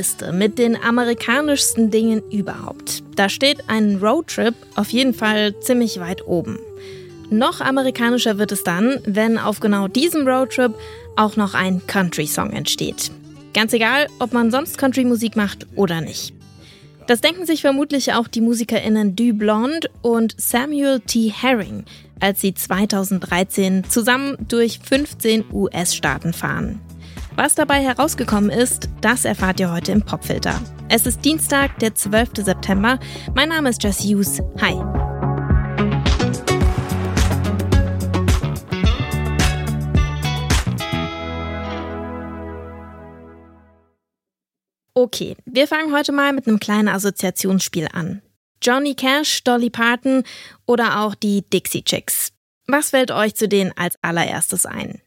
Liste mit den amerikanischsten Dingen überhaupt. Da steht ein Roadtrip auf jeden Fall ziemlich weit oben. Noch amerikanischer wird es dann, wenn auf genau diesem Roadtrip auch noch ein Country-Song entsteht. Ganz egal, ob man sonst Country-Musik macht oder nicht. Das denken sich vermutlich auch die MusikerInnen Du Blonde und Samuel T. Herring, als sie 2013 zusammen durch 15 US-Staaten fahren. Was dabei herausgekommen ist, das erfahrt ihr heute im Popfilter. Es ist Dienstag, der 12. September. Mein Name ist Jess Hughes. Hi. Okay, wir fangen heute mal mit einem kleinen Assoziationsspiel an. Johnny Cash, Dolly Parton oder auch die Dixie Chicks. Was fällt euch zu denen als allererstes ein?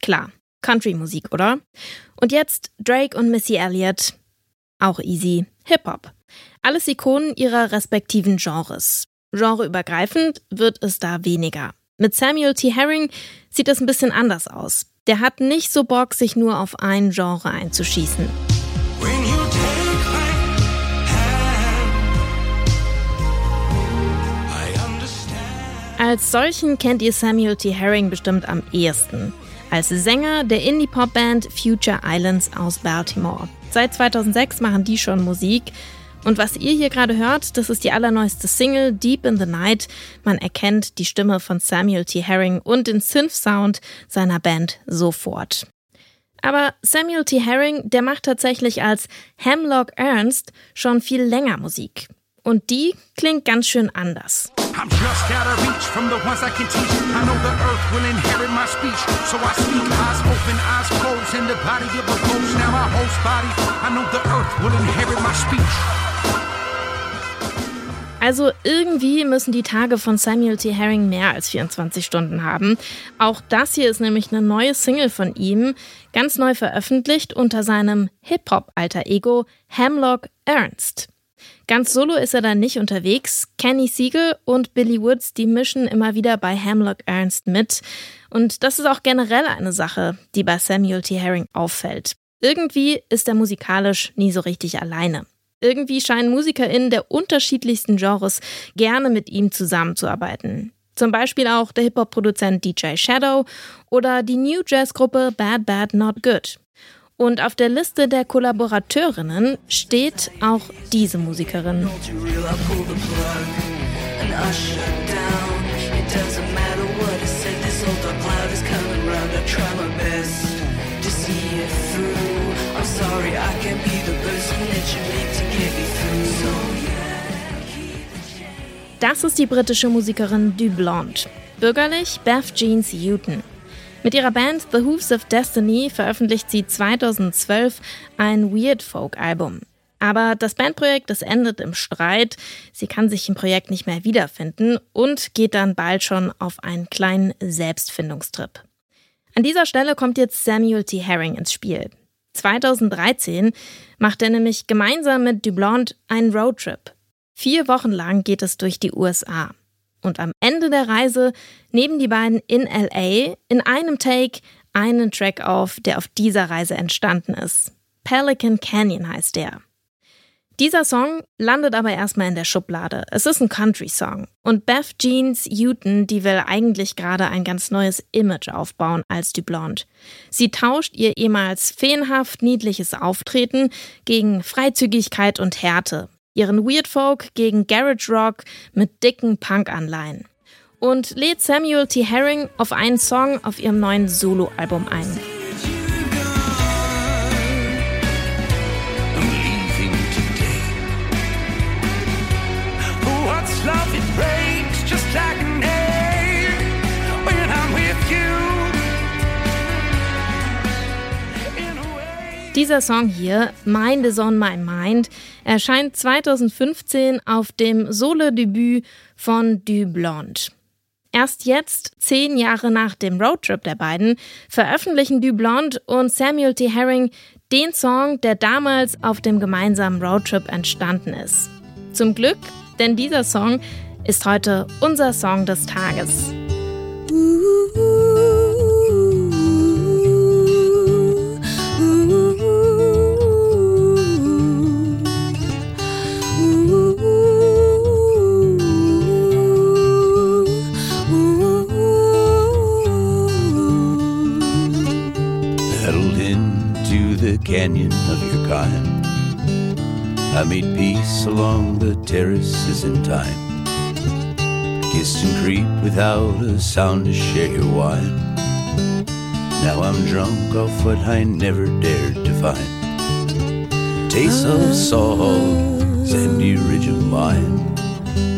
Klar, Country-Musik, oder? Und jetzt Drake und Missy Elliott. Auch easy. Hip-Hop. Alles Ikonen ihrer respektiven Genres. Genreübergreifend wird es da weniger. Mit Samuel T. Herring sieht es ein bisschen anders aus. Der hat nicht so Bock, sich nur auf ein Genre einzuschießen. Als solchen kennt ihr Samuel T. Herring bestimmt am ehesten. Als Sänger der Indie-Pop-Band Future Islands aus Baltimore. Seit 2006 machen die schon Musik. Und was ihr hier gerade hört, das ist die allerneueste Single Deep in the Night. Man erkennt die Stimme von Samuel T. Herring und den Synth-Sound seiner Band sofort. Aber Samuel T. Herring, der macht tatsächlich als Hemlock Ernst schon viel länger Musik. Und die klingt ganz schön anders. I'm just out of reach from the ones I can teach. I know the earth will inherit my speech. So I speak eyes open, eyes closed in the body of a ghost. Now my host body. I know the earth will inherit my speech. Also irgendwie müssen die Tage von Samuel T. Herring mehr als 24 Stunden haben. Auch das hier ist nämlich eine neue Single von ihm, ganz neu veröffentlicht unter seinem Hip-Hop-Alter Ego Hemlock Ernst. Ganz solo ist er dann nicht unterwegs. Kenny Siegel und Billy Woods, die mischen immer wieder bei Hemlock Ernst mit. Und das ist auch generell eine Sache, die bei Samuel T. Herring auffällt. Irgendwie ist er musikalisch nie so richtig alleine. Irgendwie scheinen MusikerInnen der unterschiedlichsten Genres gerne mit ihm zusammenzuarbeiten. Zum Beispiel auch der Hip-Hop-Produzent DJ Shadow oder die New Jazz-Gruppe Bad Bad Not Good. Und auf der Liste der Kollaborateurinnen steht auch diese Musikerin. Das ist die britische Musikerin Du Blonde. Bürgerlich Beth Jeans Houghton. Mit ihrer Band The Hooves of Destiny veröffentlicht sie 2012 ein Weird Folk Album. Aber das Bandprojekt, das endet im Streit. Sie kann sich im Projekt nicht mehr wiederfinden und geht dann bald schon auf einen kleinen Selbstfindungstrip. An dieser Stelle kommt jetzt Samuel T. Herring ins Spiel. 2013 macht er nämlich gemeinsam mit Dublond einen Roadtrip. Vier Wochen lang geht es durch die USA. Und am Ende der Reise nehmen die beiden in LA in einem Take einen Track auf, der auf dieser Reise entstanden ist. Pelican Canyon heißt der. Dieser Song landet aber erstmal in der Schublade. Es ist ein Country-Song. Und Beth Jeans Houghton, die will eigentlich gerade ein ganz neues Image aufbauen als Du Blonde. Sie tauscht ihr ehemals feenhaft niedliches Auftreten gegen Freizügigkeit und Härte ihren Weird Folk gegen Garage Rock mit dicken Punk-Anleihen und lädt Samuel T. Herring auf einen Song auf ihrem neuen Soloalbum ein. Dieser Song hier, Mind is on my mind, erscheint 2015 auf dem Solo-Debüt von Du Blonde. Erst jetzt, zehn Jahre nach dem Roadtrip der beiden, veröffentlichen Du Blonde und Samuel T. Herring den Song, der damals auf dem gemeinsamen Roadtrip entstanden ist. Zum Glück, denn dieser Song ist heute unser Song des Tages. Pedaled into the canyon of your kind. I made peace along the terraces in time. Kissed and creep without a sound to share your wine. Now I'm drunk off what I never dared to find. Taste of salt, sandy ridge of mine.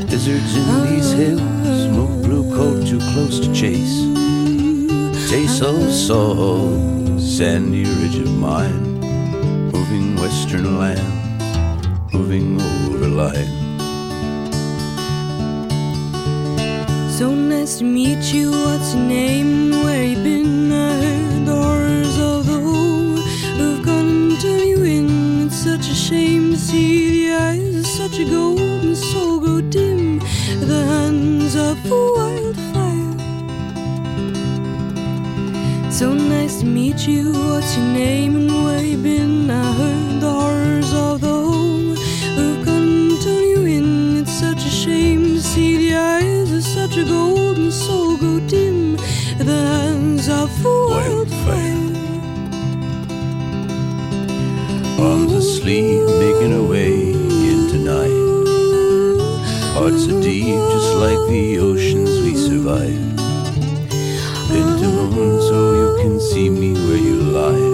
Deserts in these hills, no blue coat too close to chase. Taste of salt sandy ridge of mine. Moving western lands, moving over line. So nice to meet you. What's your name? Where you been? I heard the horrors of the home have gone and turned you in. It's such a shame to see the eyes of such a golden soul go dim. The hands of a So nice to meet you. What's your name and where you been? I heard the horrors of the home have and turned you in. It's such a shame to see the eyes of such a golden soul go dim. The hands of a wildfire. Arms asleep, making a way into night. Hearts are deep, just like the oceans see me where you lie.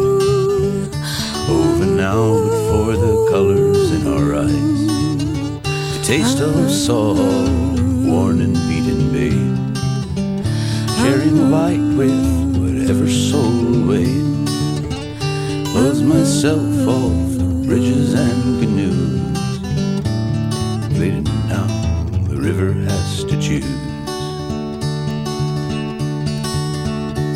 Over now, for the colors in our eyes. The taste of salt, worn and beaten babe. Sharing light with whatever soul waits. Was myself off bridges and canoes. Waiting now, the river has to choose.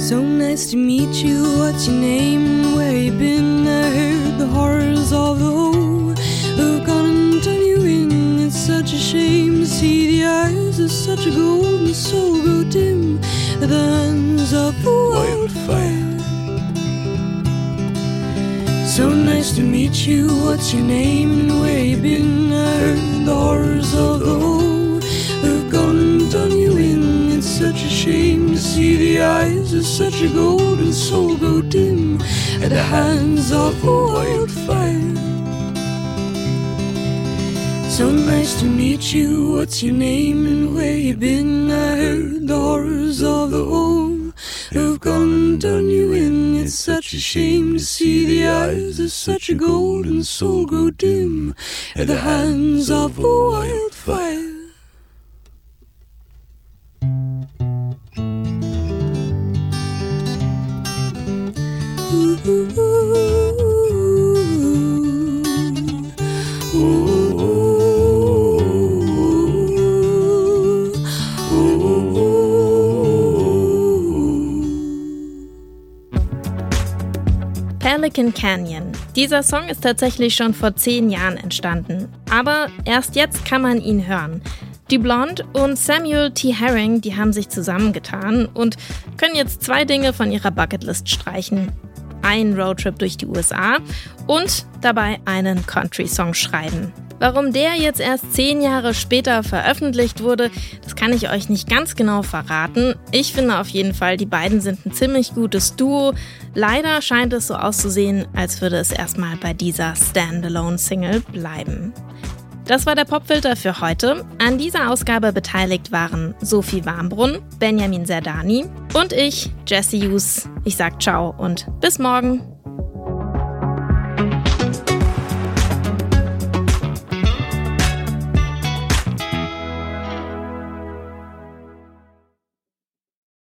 So nice to meet you. What's your name? Where you been? I heard the horrors of the hole have gone and turned you in. It's such a shame to see the eyes of such a golden soul go dim. The hands of a wildfire. So nice to meet you. What's your name and where you been? I heard the horrors of the hole see the eyes of such a golden soul go dim at the hands of a wildfire. So nice to meet you. What's your name and where you been? I heard the horrors of the home have gone and done you in. It's such a shame to see the eyes of such a golden soul go dim at the hands of a wildfire. Pelican Canyon. Dieser Song ist tatsächlich schon vor zehn Jahren entstanden. Aber erst jetzt kann man ihn hören. Die Blonde und Samuel T. Herring, die haben sich zusammengetan und können jetzt zwei Dinge von ihrer Bucketlist streichen. Einen Roadtrip durch die USA und dabei einen Country-Song schreiben. Warum der jetzt erst zehn Jahre später veröffentlicht wurde, das kann ich euch nicht ganz genau verraten. Ich finde auf jeden Fall, die beiden sind ein ziemlich gutes Duo. Leider scheint es so auszusehen, als würde es erstmal bei dieser Standalone-Single bleiben. Das war der Popfilter für heute. An dieser Ausgabe beteiligt waren Sophie Warmbrunn, Benjamin Serdani und ich, Jesse Hughes. Ich sag ciao und bis morgen.